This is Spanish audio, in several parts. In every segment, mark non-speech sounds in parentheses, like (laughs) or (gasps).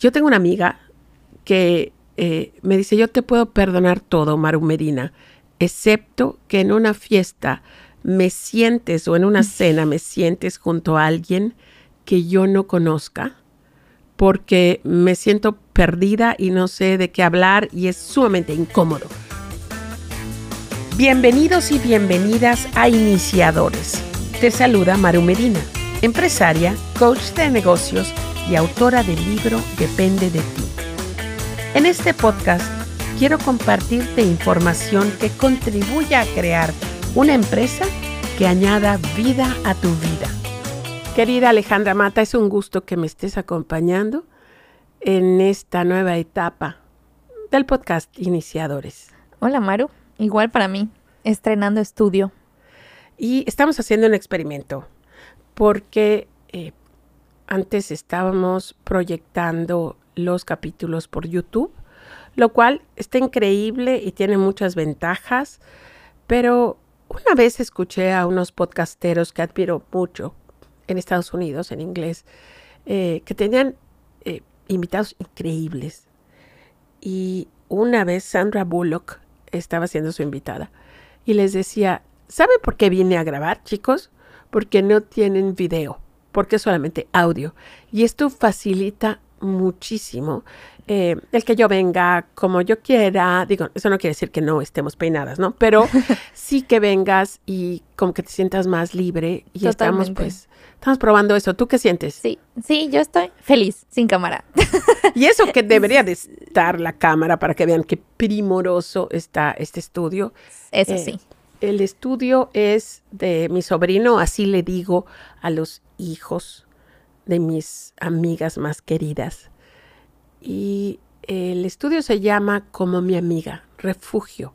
Yo tengo una amiga que eh, me dice, yo te puedo perdonar todo, Maru Medina, excepto que en una fiesta me sientes o en una cena me sientes junto a alguien que yo no conozca, porque me siento perdida y no sé de qué hablar y es sumamente incómodo. Bienvenidos y bienvenidas a Iniciadores. Te saluda Maru Medina, empresaria, coach de negocios y autora del libro Depende de ti. En este podcast quiero compartirte información que contribuya a crear una empresa que añada vida a tu vida. Querida Alejandra Mata, es un gusto que me estés acompañando en esta nueva etapa del podcast Iniciadores. Hola Maru, igual para mí, estrenando estudio. Y estamos haciendo un experimento porque eh, antes estábamos proyectando los capítulos por YouTube, lo cual está increíble y tiene muchas ventajas, pero una vez escuché a unos podcasteros que admiro mucho en Estados Unidos, en inglés, eh, que tenían eh, invitados increíbles. Y una vez Sandra Bullock estaba siendo su invitada y les decía, ¿sabe por qué vine a grabar, chicos? Porque no tienen video porque es solamente audio. Y esto facilita muchísimo eh, el que yo venga como yo quiera. Digo, eso no quiere decir que no estemos peinadas, ¿no? Pero (laughs) sí que vengas y como que te sientas más libre y estamos pues... Estamos probando eso. ¿Tú qué sientes? Sí, sí, yo estoy feliz, sin cámara. (laughs) y eso que debería de (laughs) estar la cámara para que vean qué primoroso está este estudio. Eso eh, sí. El estudio es de mi sobrino, así le digo a los hijos de mis amigas más queridas. Y el estudio se llama Como mi amiga, refugio.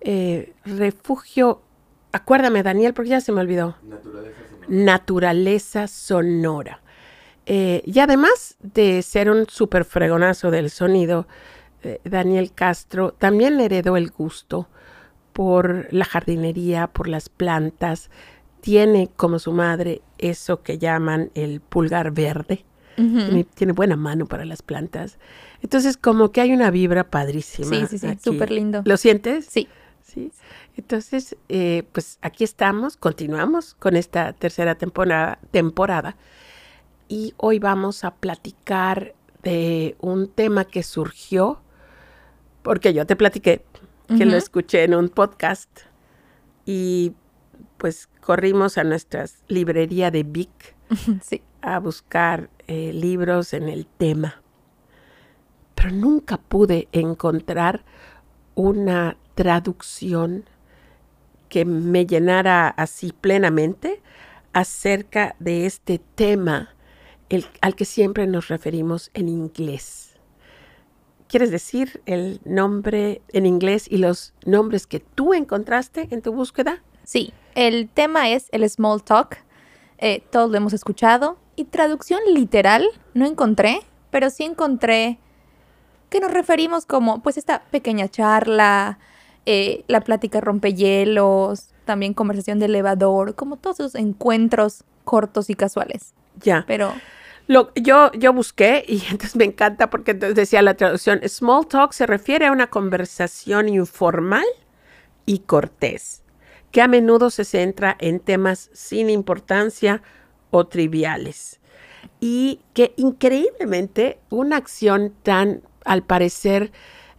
Eh, refugio, acuérdame Daniel, porque ya se me olvidó. Naturaleza sonora. Naturaleza sonora. Eh, y además de ser un súper fregonazo del sonido, eh, Daniel Castro también le heredó el gusto por la jardinería, por las plantas. Tiene como su madre eso que llaman el pulgar verde. tiene, buena mano para las plantas. Entonces, como que hay una vibra padrísima. Sí, sí, sí, súper lindo. ¿Lo sientes? Sí. Sí. Entonces, eh, pues aquí estamos, continuamos con esta tercera temporada, temporada y hoy vamos a platicar de un tema que surgió, porque yo te platiqué que lo escuché en un podcast y pues corrimos a nuestra librería de Vic (laughs) a buscar eh, libros en el tema. Pero nunca pude encontrar una traducción que me llenara así plenamente acerca de este tema al que siempre nos referimos en inglés. ¿Quieres decir el nombre en inglés y los nombres que tú encontraste en tu búsqueda? Sí, el tema es el small talk. Eh, todos lo hemos escuchado. Y traducción literal no encontré, pero sí encontré que nos referimos como pues esta pequeña charla, eh, la plática rompehielos, también conversación de elevador, como todos esos encuentros cortos y casuales. Ya. Pero lo, yo, yo busqué y (laughs) entonces me encanta porque entonces decía la traducción, small talk se refiere a una conversación informal y cortés, que a menudo se centra en temas sin importancia o triviales. Y que increíblemente una acción tan, al parecer,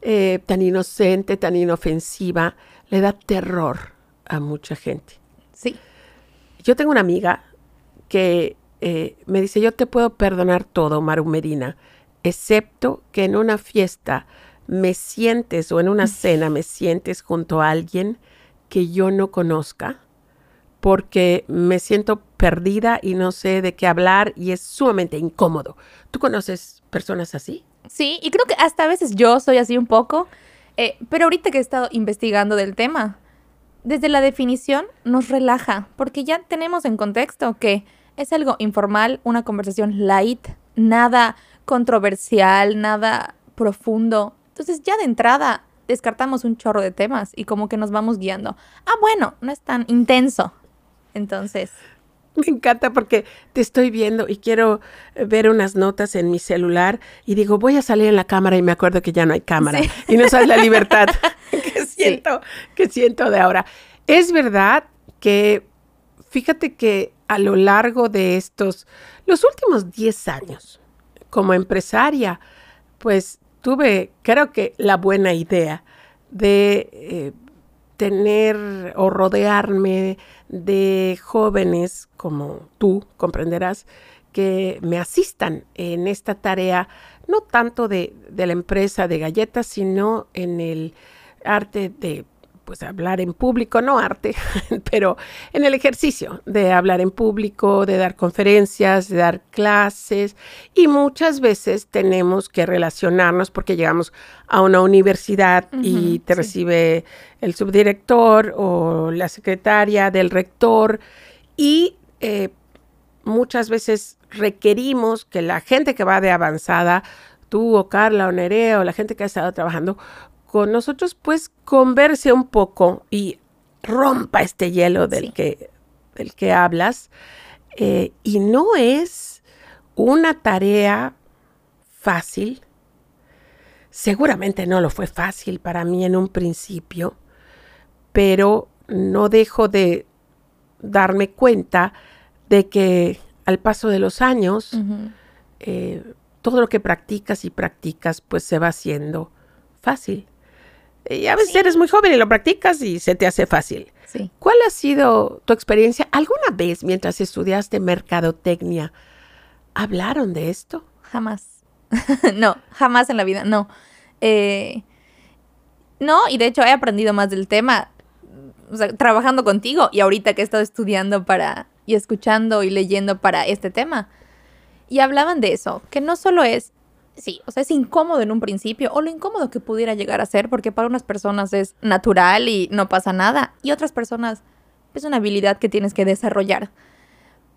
eh, tan inocente, tan inofensiva, le da terror a mucha gente. Sí. Yo tengo una amiga que eh, me dice, yo te puedo perdonar todo, Maru Medina, excepto que en una fiesta me sientes o en una cena me sientes junto a alguien que yo no conozca, porque me siento perdida y no sé de qué hablar y es sumamente incómodo. ¿Tú conoces personas así? Sí, y creo que hasta a veces yo soy así un poco, eh, pero ahorita que he estado investigando del tema, desde la definición nos relaja, porque ya tenemos en contexto que es algo informal, una conversación light, nada controversial, nada profundo. Entonces ya de entrada descartamos un chorro de temas y como que nos vamos guiando. Ah, bueno, no es tan intenso. Entonces. Me encanta porque te estoy viendo y quiero ver unas notas en mi celular y digo, voy a salir en la cámara y me acuerdo que ya no hay cámara y no sabes la libertad (laughs) que siento, que siento de ahora. Es verdad que, fíjate que a lo largo de estos, los últimos 10 años, como empresaria, pues tuve, creo que la buena idea de eh, tener o rodearme de jóvenes como tú, comprenderás, que me asistan en esta tarea, no tanto de, de la empresa de galletas, sino en el arte de pues hablar en público, no arte, (laughs) pero en el ejercicio de hablar en público, de dar conferencias, de dar clases y muchas veces tenemos que relacionarnos porque llegamos a una universidad y te recibe el subdirector o la secretaria del rector y eh, muchas veces requerimos que la gente que va de avanzada, tú o Carla o Nerea o la gente que ha estado trabajando con nosotros, pues converse un poco y rompa este hielo del, que, del que hablas. Eh, y no es una tarea fácil. Seguramente no lo fue fácil para mí en un principio, pero no dejo de darme cuenta de que al paso de los años, eh, todo lo que practicas y practicas, pues se va haciendo fácil. Y a veces eres muy joven y lo practicas y se te hace fácil. Sí. ¿Cuál ha sido tu experiencia? ¿Alguna vez mientras estudiaste mercadotecnia hablaron de esto? Jamás. (laughs) no, jamás en la vida, no. Eh, no, y de hecho he aprendido más del tema trabajando contigo y ahorita que he estado estudiando para y escuchando y leyendo para este tema. Y hablaban de eso, que no solo es sí, o sea, es incómodo en un principio, o lo incómodo que pudiera llegar a ser, porque para unas personas es natural y no pasa nada, y otras personas es una habilidad que tienes que desarrollar.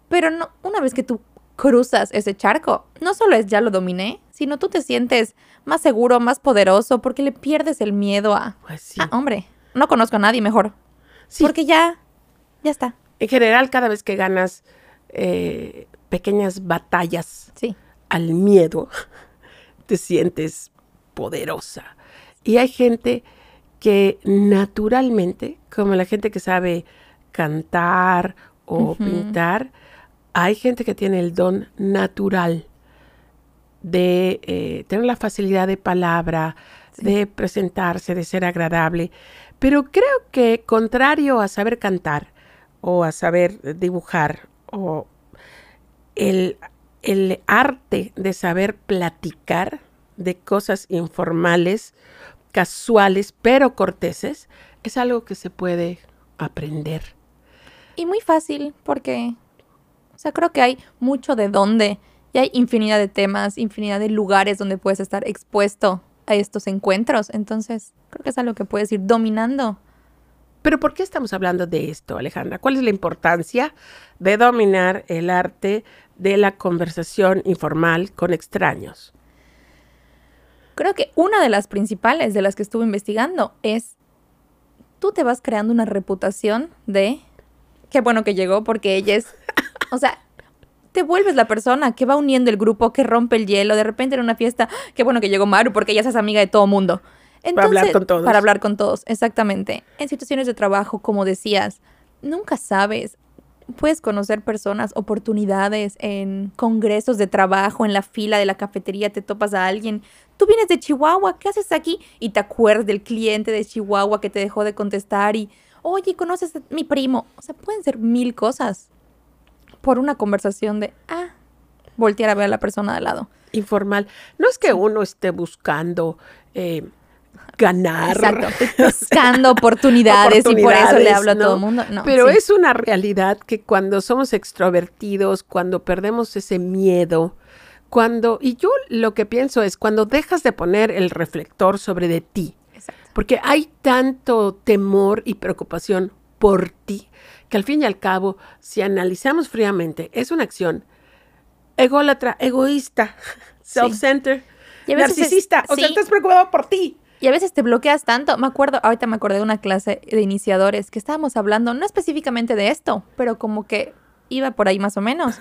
Pero no, una vez que tú cruzas ese charco, no solo es ya lo dominé, sino tú te sientes más seguro, más poderoso, porque le pierdes el miedo a, Pues sí. ah, hombre, no conozco a nadie mejor. Sí. Porque ya, ya está. En general, cada vez que ganas eh, pequeñas batallas Sí, al miedo, te sientes poderosa. Y hay gente que naturalmente, como la gente que sabe cantar o pintar, hay gente que tiene el don natural de eh, tener la facilidad de palabra, Sí. de presentarse, de ser agradable. Pero creo que contrario a saber cantar o a saber dibujar o el, el arte de saber platicar de cosas informales, casuales, pero corteses, es algo que se puede aprender. Y muy fácil, porque, o sea, creo que hay mucho de dónde. Y hay infinidad de temas, infinidad de lugares donde puedes estar expuesto a estos encuentros. Entonces, creo que es algo que puedes ir dominando. Pero ¿por qué estamos hablando de esto, Alejandra? ¿Cuál es la importancia de dominar el arte de la conversación informal con extraños? Creo que una de las principales de las que estuve investigando es, tú te vas creando una reputación de, qué bueno que llegó porque ella es, o sea, te vuelves la persona que va uniendo el grupo, que rompe el hielo, de repente en una fiesta, qué bueno que llegó Maru porque ella es amiga de todo mundo. Para hablar con todos. Para hablar con todos, exactamente. En situaciones de trabajo, como decías, nunca sabes. Puedes conocer personas, oportunidades en congresos de trabajo, en la fila de la cafetería, te topas a alguien. Tú vienes de Chihuahua, ¿qué haces aquí? Y te acuerdas del cliente de Chihuahua que te dejó de contestar y, oye, ¿conoces a mi primo? O sea, pueden ser mil cosas por una conversación de, ah, voltear a ver a la persona de al lado. Informal. No es que uno esté buscando eh, ganar. Exacto, estoy buscando oportunidades, y por eso le hablo a todo el mundo. No, Pero sí. es una realidad que cuando somos extrovertidos, cuando perdemos ese miedo, cuando, y yo lo que pienso es cuando dejas de poner el reflector sobre de ti, Exacto. porque hay tanto temor y preocupación por ti, que al fin y al cabo, si analizamos fríamente, es una acción ególatra, egoísta, self-centered, narcisista, o sea, sí. estás preocupado por ti. Y a veces te bloqueas tanto. Me acuerdo, ahorita me acordé de una clase de iniciadores que estábamos hablando, no específicamente de esto, pero como que iba por ahí más o menos.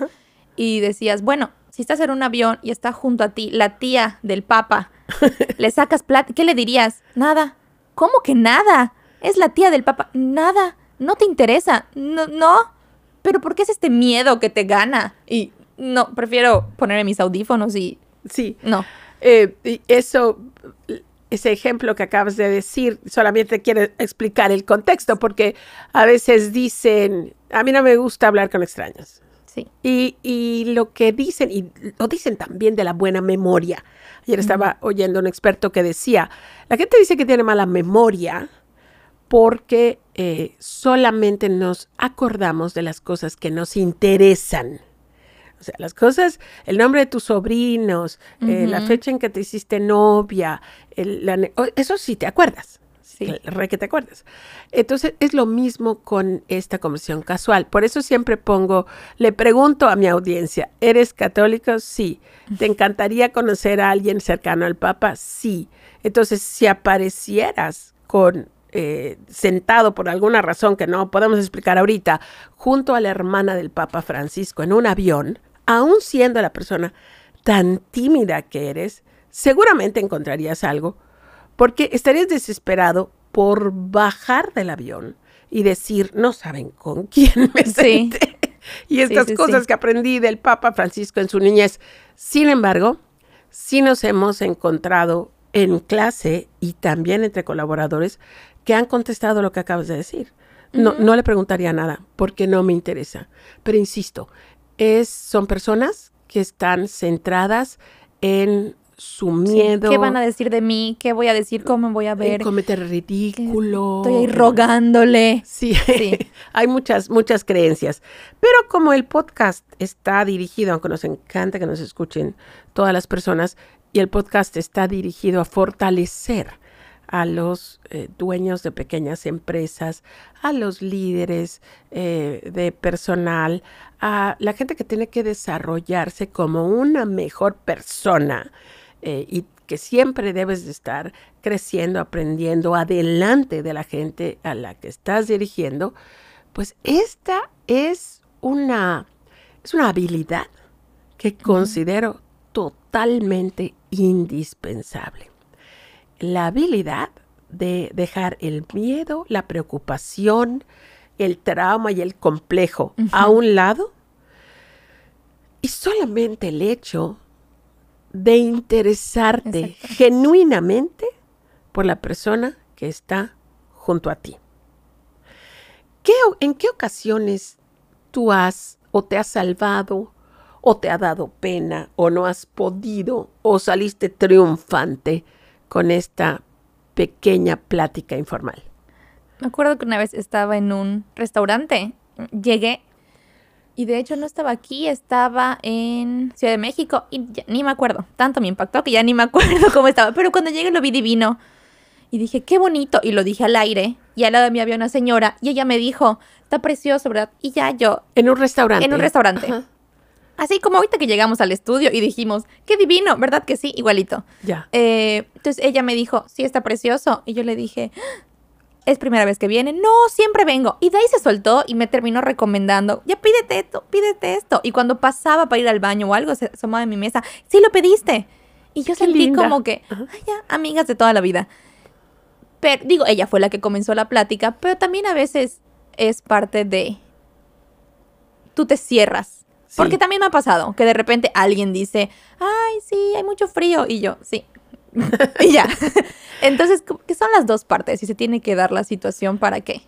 Y decías, bueno, si estás en un avión y está junto a ti la tía del papa, (laughs) le sacas plata, ¿qué le dirías? Nada. ¿Cómo que nada? Es la tía del papa. Nada. No te interesa. No, no. Pero ¿por qué es este miedo que te gana? Y no, prefiero ponerme mis audífonos y... Sí. No. Eh, eso, ese ejemplo que acabas de decir, solamente quiero explicar el contexto, porque a veces dicen, a mí no me gusta hablar con extraños. Sí. Y, y lo que dicen, y lo dicen también de la buena memoria. Ayer estaba oyendo un experto que decía, la gente dice que tiene mala memoria porque eh, solamente nos acordamos de las cosas que nos interesan. O sea, las cosas, el nombre de tus sobrinos, eh, la fecha en que te hiciste novia, el- la eso sí te acuerdas. Sí. Re que te acuerdas. Entonces es lo mismo con esta conversión casual. Por eso siempre pongo, le pregunto a mi audiencia, ¿eres católico? Sí. ¿Te encantaría conocer a alguien cercano al Papa? Sí. Entonces, si aparecieras con eh, sentado por alguna razón que no podemos explicar ahorita, junto a la hermana del Papa Francisco en un avión, aún siendo la persona tan tímida que eres, seguramente encontrarías algo, porque estarías desesperado por bajar del avión y decir, no saben con quién (laughs) me Sí. senté. Y estas sí, cosas que aprendí del Papa Francisco en su niñez. Sin embargo, sí nos hemos encontrado en clase y también entre colaboradores que han contestado lo que acabas de decir. No, no le preguntaría nada porque no me interesa. Pero insisto, es, son personas que están centradas en su Sí. miedo, ¿Qué van a decir de mí? ¿Qué voy a decir? ¿Cómo voy a ver? cometer ridículo. Estoy ahí rogándole. Sí, Sí. (laughs) hay muchas, muchas creencias. Pero como el podcast está dirigido, aunque nos encanta que nos escuchen todas las personas, y el podcast está dirigido a fortalecer a los eh, dueños de pequeñas empresas, a los líderes eh, de personal, a la gente que tiene que desarrollarse como una mejor persona eh, y que siempre debes de estar creciendo, aprendiendo adelante de la gente a la que estás dirigiendo, pues esta es una, es una habilidad que considero totalmente indispensable. La habilidad de dejar el miedo, la preocupación, el trauma y el complejo a un lado y solamente el hecho de interesarte Exacto. genuinamente por la persona que está junto a ti. ¿Qué ¿En qué ocasiones tú has o te has salvado o te ha dado pena o no has podido o saliste triunfante con esta pequeña plática informal? Me acuerdo que una vez estaba en un restaurante. Llegué y de hecho no estaba aquí, estaba en Ciudad de México y ya ni me acuerdo. Tanto me impactó que ya ni me acuerdo (laughs) cómo estaba. Pero cuando llegué lo vi divino y dije, qué bonito. Y lo dije al aire. Y al lado de mí había una señora y ella me dijo, está precioso, ¿verdad? Y ya yo, En un restaurante. en un restaurante. Ajá, Así como ahorita que llegamos al estudio y dijimos, qué divino, ¿verdad que sí? Igualito. ya. Eh, entonces ella me dijo, sí, está precioso. Y yo le dije, "Ah, es primera vez que viene. No, siempre vengo. Y de ahí se soltó y me terminó recomendando, ya pídete esto, pídete esto. Y cuando pasaba para ir al baño o algo, se asomaba en mi mesa, sí lo pediste. Y yo Qué sentí linda. como que. "Ay, ya, amigas de toda la vida. Pero digo, ella fue la que comenzó la plática, pero también a veces es parte de, tú te cierras. Sí. Porque también me ha pasado que de repente alguien dice, ay, sí, hay mucho frío. Y yo, sí. (laughs) y ya. (laughs) Entonces, que son las dos partes y se tiene que dar la situación para qué.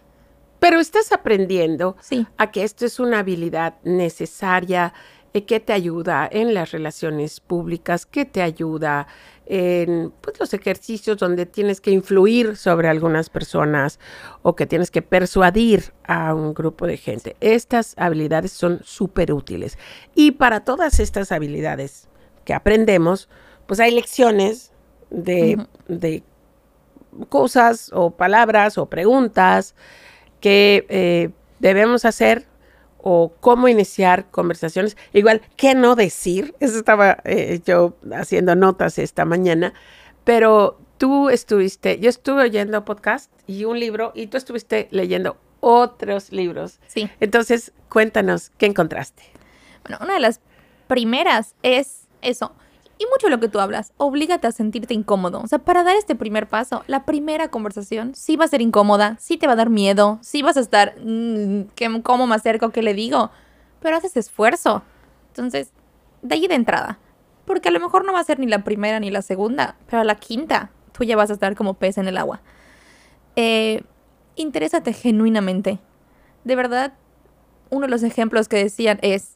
Pero estás aprendiendo Sí. a que esto es una habilidad necesaria eh, que te ayuda en las relaciones públicas, que te ayuda en pues, los ejercicios donde tienes que influir sobre algunas personas o que tienes que persuadir a un grupo de gente. Estas habilidades son súper útiles. Y para todas estas habilidades que aprendemos, pues hay lecciones de, de cosas o palabras o preguntas que eh, debemos hacer o cómo iniciar conversaciones. Igual, ¿qué no decir? Eso estaba eh, yo haciendo notas esta mañana, pero tú estuviste, yo estuve oyendo podcast y un libro y tú estuviste leyendo otros libros. Sí. Entonces, cuéntanos, ¿qué encontraste? Bueno, una de las primeras es eso. Y mucho lo que tú hablas, oblígate a sentirte incómodo. O sea, para dar este primer paso, la primera conversación sí va a ser incómoda, sí te va a dar miedo, sí vas a estar, mm, ¿qué- ¿cómo me acerco? ¿Qué le digo? Pero haces esfuerzo. Entonces, de ahí de entrada. Porque a lo mejor no va a ser ni la primera ni la segunda, pero a la quinta tú ya vas a estar como pez en el agua. Eh, interésate genuinamente. De verdad, uno de los ejemplos que decían es,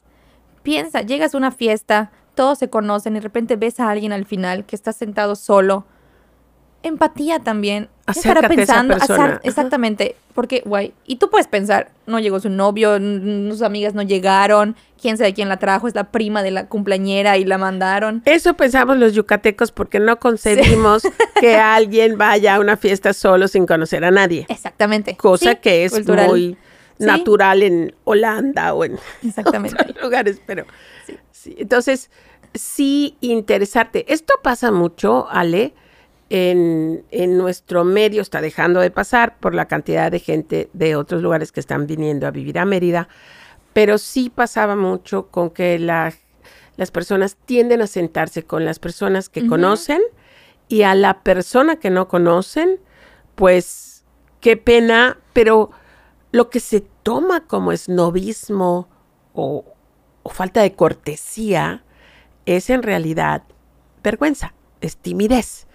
piensa, llegas a una fiesta, todos se conocen y de repente ves a alguien al final que está sentado solo. Empatía también. ¿Qué estará Acércate a esa pensando? exactamente. Porque, guay. Y tú puedes pensar, no llegó su novio, sus amigas no llegaron, quién sabe quién la trajo, es la prima de la cumpleañera y la mandaron. Eso pensamos los yucatecos porque no concebimos (laughs) que alguien vaya a una fiesta solo sin conocer a nadie. Exactamente. Cosa Sí, que es cultural. muy Sí. natural en Holanda o en Exactamente. (laughs) otros lugares, pero sí. Entonces, sí interesarte. Esto pasa mucho, Ale, en, en nuestro medio, está dejando de pasar por la cantidad de gente de otros lugares que están viniendo a vivir a Mérida, pero sí pasaba mucho con que la- las personas tienden a sentarse con las personas que conocen y a la persona que no conocen, pues qué pena, pero lo que se toma como esnovismo o, o falta de cortesía es en realidad vergüenza, es timidez,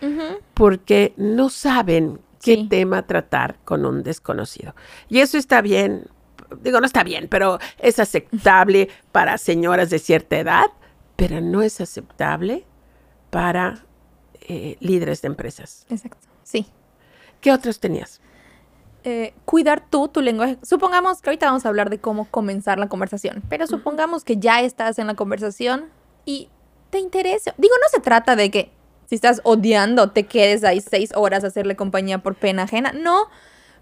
porque no saben qué Sí. tema tratar con un desconocido. Y eso está bien, digo, no está bien, pero es aceptable para señoras de cierta edad, pero no es aceptable para eh, líderes de empresas. Exacto. Sí. ¿Qué otros tenías? eh, cuidar tú tu lenguaje. Supongamos que ahorita vamos a hablar de cómo comenzar la conversación, pero supongamos que ya estás en la conversación y te interesa. Digo, no se trata de que si estás odiando te quedes ahí seis horas a hacerle compañía por pena ajena. No,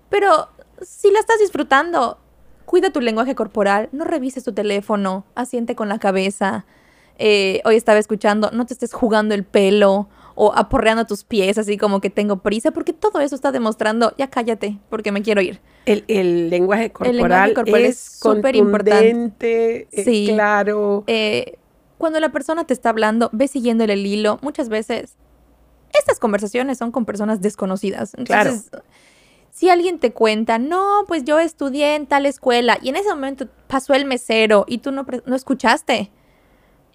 pero si la estás disfrutando, cuida tu lenguaje corporal, no revises tu teléfono, asiente con la cabeza. Eh, hoy estaba escuchando, no te estés jugando el pelo o aporreando tus pies así como que tengo prisa, porque todo eso está demostrando, ya cállate, porque me quiero ir. El, el lenguaje corporal, lenguaje corporal es súper importante. Sí. claro. Eh, cuando la persona te está hablando, ve siguiéndole el hilo, muchas veces estas conversaciones son con personas desconocidas. Claro. Entonces, si alguien te cuenta, no, pues yo estudié en tal escuela y en ese momento pasó el mesero y tú no, no escuchaste.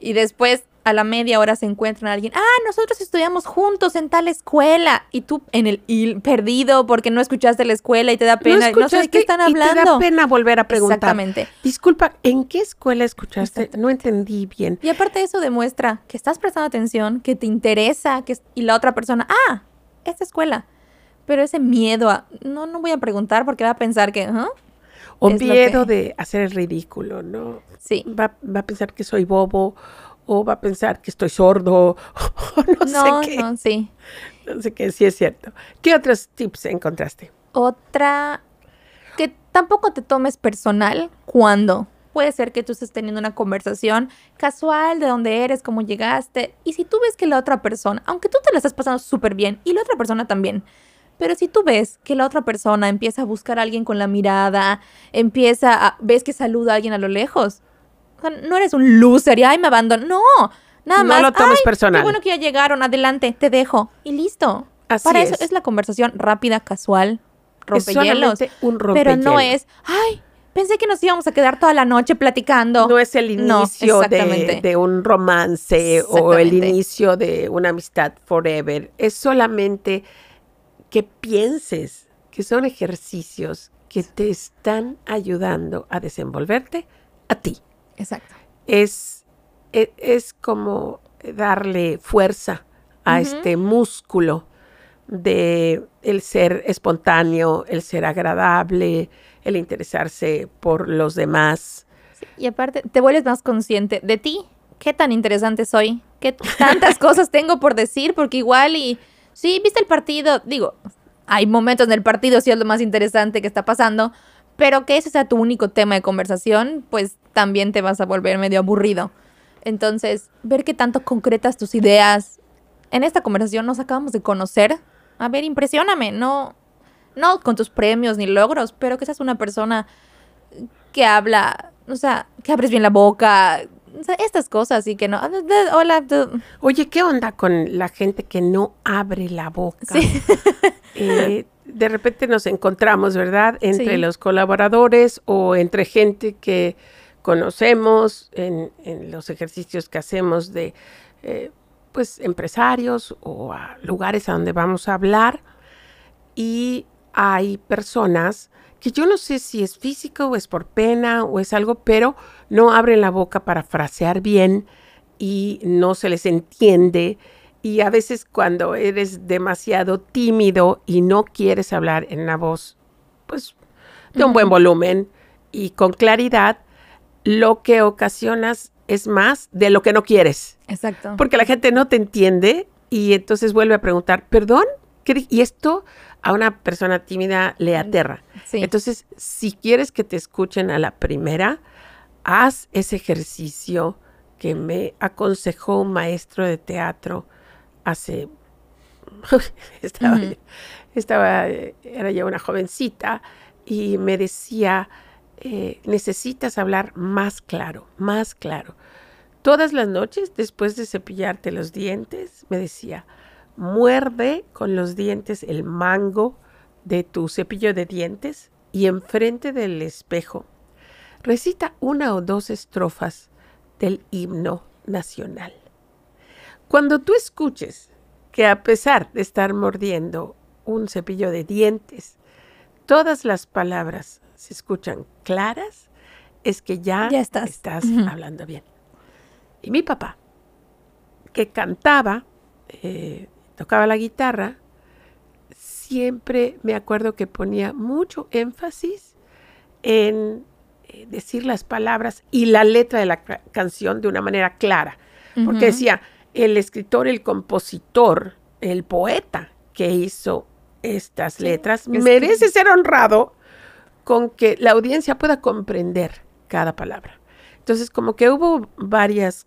Y después a la media hora se encuentran a alguien, ah, nosotros estudiamos juntos en tal escuela y tú en el perdido porque no escuchaste la escuela y te da pena, no, sé de qué están y te hablando. da pena volver a preguntar. Exactamente. Disculpa, ¿en qué escuela escuchaste? No entendí bien. Y aparte eso demuestra que estás prestando atención, que te interesa, que y la otra persona, ah, esta escuela. Pero ese miedo a, no, no voy a preguntar porque va a pensar que, ¿ah? O miedo que- de hacer el ridículo, ¿no? Sí. Va, va a pensar que soy bobo o va a pensar que estoy sordo (laughs) o no, No, sé qué. no, sí. No sé qué, sí es cierto. ¿Qué otros tips encontraste? Otra, que tampoco te tomes personal cuando puede ser que tú estés teniendo una conversación casual de dónde eres, cómo llegaste, y si tú ves que la otra persona, aunque tú te la estás pasando súper bien y la otra persona también, pero si tú ves que la otra persona empieza a buscar a alguien con la mirada, empieza a, ves que saluda a alguien a lo lejos, sea, no eres un loser y ay me abandono, no, nada No más. lo tomes "Ay, personal". Qué bueno que ya llegaron, adelante, te dejo y listo. Así Para es. eso es la conversación rápida, casual, Es rompehielos. solamente un Pero no rompehielos. es, ay, pensé que nos íbamos a quedar toda la noche platicando. No es el No, inicio de, de un romance o el inicio de una amistad forever. Es solamente que pienses que son ejercicios que te están ayudando a desenvolverte a ti. Exacto. Es, e- es, como darle fuerza a este músculo de el ser espontáneo, el ser agradable, el interesarse por los demás. Y aparte, te vuelves más consciente de ti. ¿Qué tan interesante soy? ¿Qué tantas (laughs) cosas tengo por decir? Porque igual y... Sí, viste el partido. Digo, hay momentos en el partido, sí es lo más interesante que está pasando. Pero que ese sea tu único tema de conversación, pues también te vas a volver medio aburrido. Entonces, ver qué tanto concretas tus ideas. En esta conversación nos acabamos de conocer. A ver, impresióname, no... no con tus premios ni logros, pero que seas una persona que habla, o sea, que abres bien la boca, o sea, estas cosas y que no, hola. Oye, ¿qué onda con la gente que no abre la boca? Sí. Eh, de repente nos encontramos, ¿verdad? Entre los colaboradores o entre gente que conocemos en, los ejercicios que hacemos de, eh, pues, empresarios o a lugares a donde vamos a hablar. Y hay personas que yo no sé si es físico o es por pena o es algo, pero no abren la boca para frasear bien y no se les entiende. Y a veces cuando eres demasiado tímido y no quieres hablar en una voz, pues, de un buen volumen y con claridad, lo que ocasionas es más de lo que no quieres. Exacto. Porque la gente no te entiende y entonces vuelve a preguntar, perdón, y esto a una persona tímida le aterra. Entonces, si quieres que te escuchen a la primera, haz ese ejercicio que me aconsejó un maestro de teatro hace... (laughs) estaba, estaba, era ya una jovencita y me decía, eh, necesitas hablar más claro, más claro. Todas las noches, después de cepillarte los dientes, me decía, muerde con los dientes el mango de tu cepillo de dientes y enfrente del espejo recita una o dos estrofas del himno nacional. Cuando tú escuches que a pesar de estar mordiendo un cepillo de dientes, todas las palabras se escuchan claras, es que ya, estás, hablando bien. Y mi papá, que cantaba, eh, tocaba la guitarra, siempre me acuerdo que ponía mucho énfasis en eh, decir las palabras y la letra de la canción de una manera clara. Porque decía, el escritor, el compositor, el poeta que hizo estas letras merece ser honrado con que la audiencia pueda comprender cada palabra. Entonces, como que hubo varias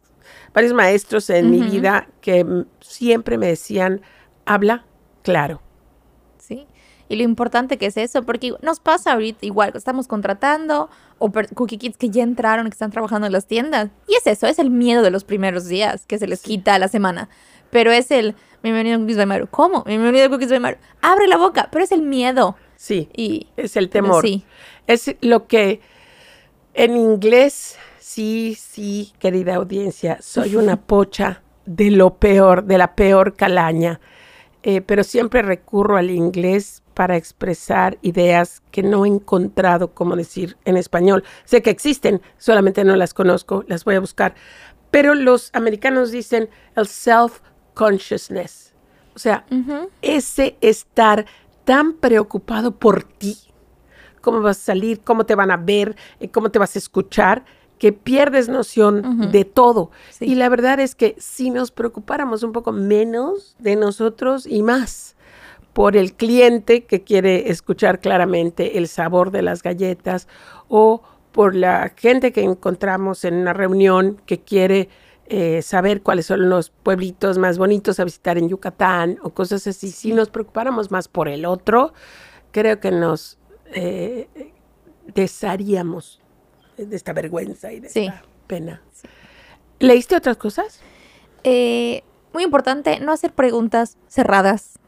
varios maestros en mi vida que siempre me decían, habla claro. Y lo importante que es eso, porque nos pasa ahorita igual, estamos contratando o cookie kids que ya entraron, que están trabajando en las tiendas. Y es eso, es el miedo de los primeros días que se les quita a la semana. Pero es el, bienvenido a Cookies by Maru. ¿Cómo? Bienvenido a Cookies by Maru. Abre la boca, pero es el miedo. Sí, y, es el temor. Sí. Es lo que en inglés Sí, sí, querida audiencia, soy una (laughs) pocha de lo peor, de la peor calaña, eh, pero siempre recurro al inglés para expresar ideas que no he encontrado cómo decir en español. Sé que existen, solamente no las conozco, las voy a buscar. Pero los americanos dicen el self-consciousness, o sea, ese estar tan preocupado por ti, cómo vas a salir, cómo te van a ver, eh, cómo te vas a escuchar, que pierdes noción de todo. Y la verdad es que si nos preocupáramos un poco menos de nosotros y más por el cliente que quiere escuchar claramente el sabor de las galletas o por la gente que encontramos en una reunión que quiere eh, saber cuáles son los pueblitos más bonitos a visitar en Yucatán o cosas así. Si nos preocupáramos más por el otro, creo que nos eh, desharíamos de esta vergüenza y de esta pena. ¿Leíste otras cosas? Eh, muy importante, no hacer preguntas cerradas.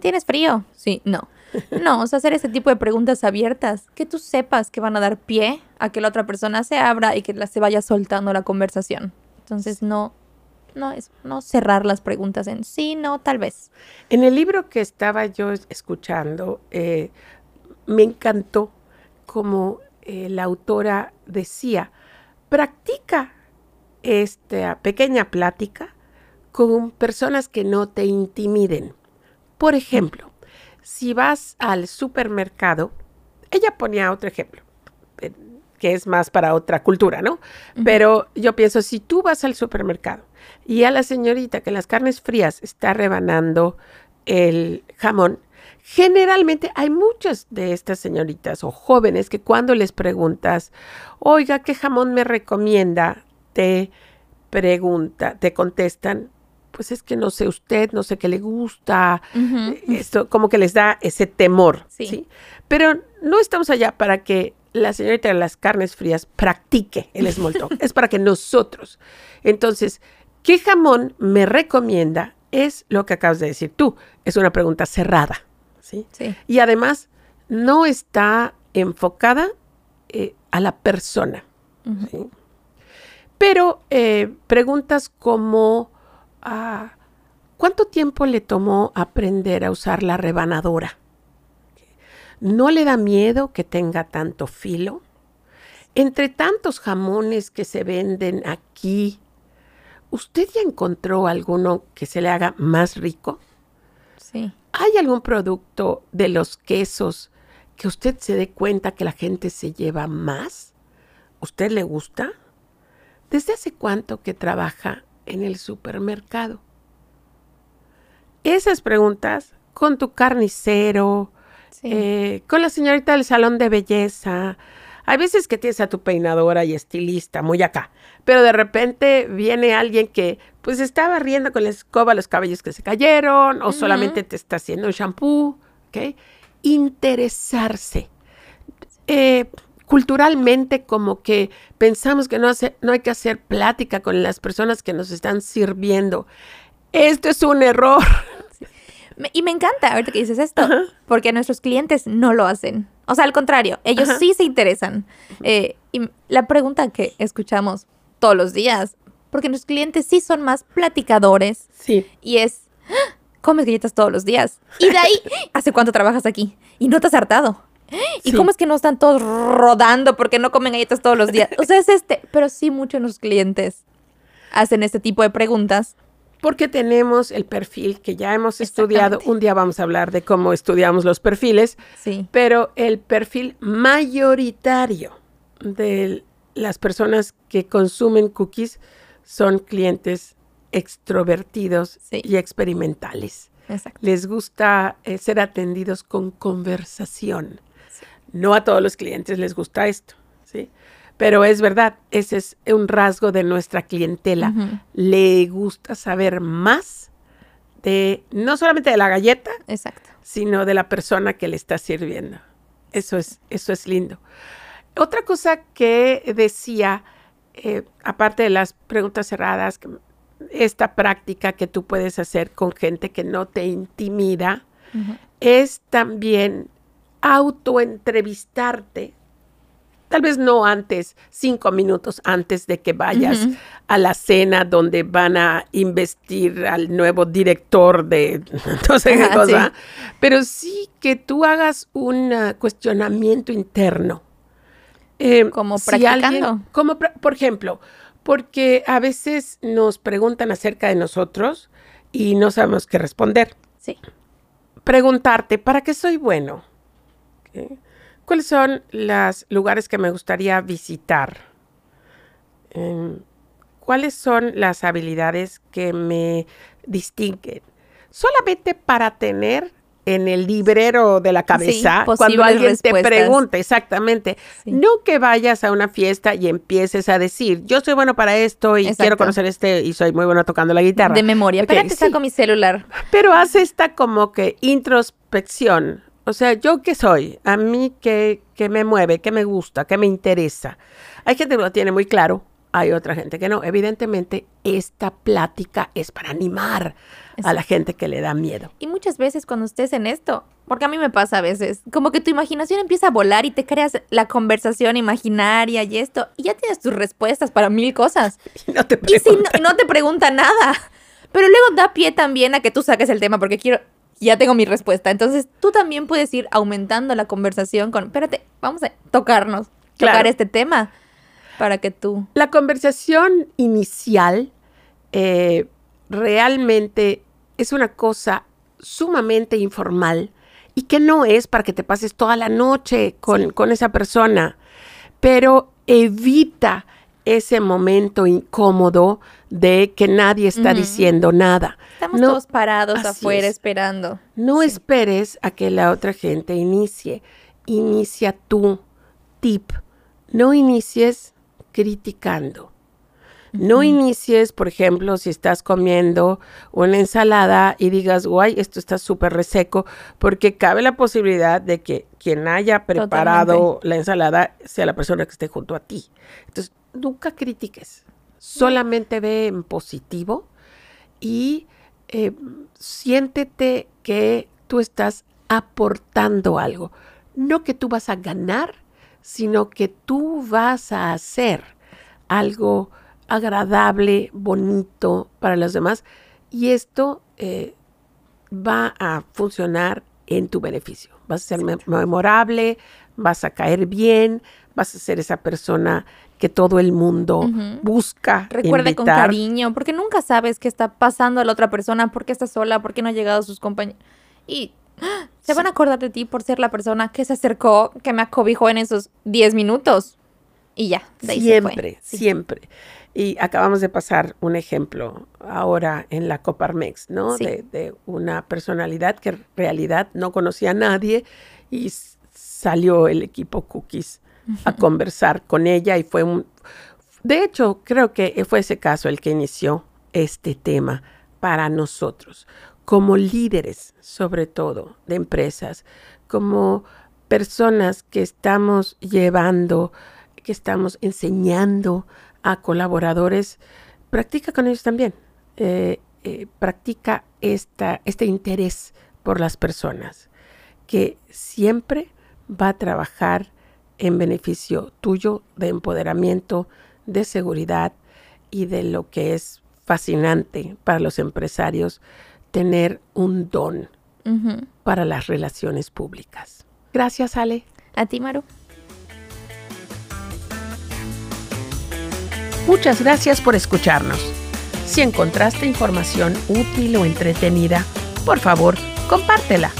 ¿Tienes frío? Sí, no. (laughs) No, o sea, hacer ese tipo de preguntas abiertas, que tú sepas que van a dar pie a que la otra persona se abra y que la, se vaya soltando la conversación. Entonces, no, no es no cerrar las preguntas en sí, no, tal vez. En el libro que estaba yo escuchando, eh, me encantó como eh, la autora decía, practica esta pequeña plática con personas que no te intimiden. Por ejemplo, si vas al supermercado, ella ponía otro ejemplo, eh, que es más para otra cultura, ¿no? Pero yo pienso, si tú vas al supermercado y a la señorita que las carnes frías está rebanando el jamón, Generalmente hay muchas de estas señoritas o jóvenes que cuando les preguntas, oiga, ¿qué jamón me recomienda? Te pregunta, te contestan, pues es que no sé usted, no sé qué le gusta, esto como que les da ese temor, sí. Pero no estamos allá para que la señorita de las carnes frías practique el small (laughs) talk, es para que nosotros. Entonces, ¿qué jamón me recomienda? Es lo que acabas de decir tú, es una pregunta cerrada, ¿sí? sí. Y además no está enfocada eh, a la persona, ¿sí? Pero eh, preguntas como, ah, ¿cuánto tiempo le tomó aprender a usar la rebanadora? ¿No le da miedo que tenga tanto filo? Entre tantos jamones que se venden aquí, ¿usted ya encontró alguno que se le haga más rico? Sí. ¿Hay algún producto de los quesos que usted se dé cuenta que la gente se lleva más? ¿Usted le gusta? ¿Desde hace cuánto que trabaja en el supermercado? Esas preguntas con tu carnicero, eh, con la señorita del salón de belleza. Hay veces que tienes a tu peinadora y estilista muy acá, pero de repente viene alguien que pues estaba riendo con la escoba los cabellos que se cayeron o solamente te está haciendo un shampoo, ¿ok? Interesarse. Eh, culturalmente como que pensamos que no, hace, no hay que hacer plática con las personas que nos están sirviendo. Esto es un error. Y me encanta ahorita que dices esto, porque nuestros clientes no lo hacen. O sea, al contrario, ellos sí se interesan. Eh, y la pregunta que escuchamos todos los días, porque nuestros clientes sí son más platicadores. Sí. Y es, ¡Ah! comes galletas todos los días. Y de ahí, (laughs) ¿hace cuánto trabajas aquí? Y no te has hartado. (gasps) ¿Y cómo es que no están todos rodando porque no comen galletas todos los días? (laughs) O sea, es este, pero sí muchos de los clientes hacen este tipo de preguntas. Porque tenemos el perfil que ya hemos estudiado. Un día vamos a hablar de cómo estudiamos los perfiles. Sí. Pero el perfil mayoritario de las personas que consumen cookies son clientes extrovertidos y experimentales. Exacto. Les gusta eh, ser atendidos con conversación. No a todos los clientes les gusta esto, ¿sí? Pero es verdad, ese es un rasgo de nuestra clientela. Le gusta saber más de, no solamente de la galleta, Exacto. sino de la persona que le está sirviendo. Eso es, eso es lindo. Otra cosa que decía, eh, aparte de las preguntas cerradas, esta práctica que tú puedes hacer con gente que no te intimida, es también autoentrevistarte, tal vez no antes, cinco minutos antes de que vayas a la cena donde van a investir al nuevo director de (laughs) no sé qué cosa, pero sí que tú hagas un uh, cuestionamiento interno. Eh, como practicando. como, por ejemplo, porque a veces nos preguntan acerca de nosotros y no sabemos qué responder. Sí. Preguntarte, ¿para qué soy bueno? ¿Cuáles son los lugares que me gustaría visitar? Em, ¿Cuáles son las habilidades que me distinguen? Solamente para tener en el librero de la cabeza cuando alguien te pregunta, exactamente. No que vayas a una fiesta y empieces a decir, yo soy bueno para esto y quiero conocer este y soy muy bueno tocando la guitarra. De memoria. Okay, Espérate, saco mi celular. Pero haz esta como que introspección. O sea, ¿yo qué soy? A mí, ¿qué, me mueve? ¿Qué me gusta? ¿Qué me interesa? Hay gente que lo tiene muy claro, hay otra gente que no. Evidentemente, esta plática es para animar a la gente que le da miedo. Y muchas veces cuando estés en esto, porque a mí me pasa a veces, como que tu imaginación empieza a volar y te creas la conversación imaginaria y esto, y ya tienes tus respuestas para mil cosas. (laughs) Y no te Y si no te pregunta nada. Pero luego da pie también a que tú saques el tema, porque quiero, ya tengo mi respuesta. Entonces tú también puedes ir aumentando la conversación con, espérate, vamos a tocarnos, tocar este tema para que tú... La conversación inicial eh, realmente es una cosa sumamente informal y que no es para que te pases toda la noche con, con esa persona, pero evita ese momento incómodo de que nadie está diciendo nada. Estamos todos parados afuera esperando. No esperes a que la otra gente inicie. Inicia tú. Tip. No inicies criticando. No inicies, por ejemplo, si estás comiendo una ensalada y digas, guay, esto está súper reseco, porque cabe la posibilidad de que quien haya preparado la ensalada sea la persona que esté junto a ti. Entonces, nunca critiques, solamente ve en positivo y eh, siéntete que tú estás aportando algo. No que tú vas a ganar, sino que tú vas a hacer algo agradable, bonito para los demás. Y esto eh, va a funcionar en tu beneficio. Vas a ser memorable, vas a caer bien, vas a ser esa persona que todo el mundo busca. Recuerde con cariño, porque nunca sabes qué está pasando a la otra persona, por qué está sola, por qué no ha llegado sus compañeros. Y ¡ah! (gasps) se van a acordar de ti por ser la persona que se acercó, que me acobijó en esos 10 minutos. Y ya, siempre, siempre. Y acabamos de pasar un ejemplo ahora en la Coparmex, ¿no? De, de, una personalidad que en realidad no conocía a nadie y salió el equipo Cookies a conversar con ella y fue un... De hecho, creo que fue ese caso el que inició este tema para nosotros, como líderes, sobre todo, de empresas, como personas que estamos llevando, que estamos enseñando a colaboradores, practica con ellos también. Eh, eh, practica esta, este interés por las personas, que siempre va a trabajar en beneficio tuyo de empoderamiento, de seguridad y de lo que es fascinante para los empresarios, tener un don para las relaciones públicas. Gracias, Ale. A ti, Maru. Muchas gracias por escucharnos. Si encontraste información útil o entretenida, por favor, compártela.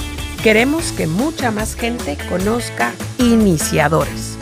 Queremos que mucha más gente conozca iniciadores.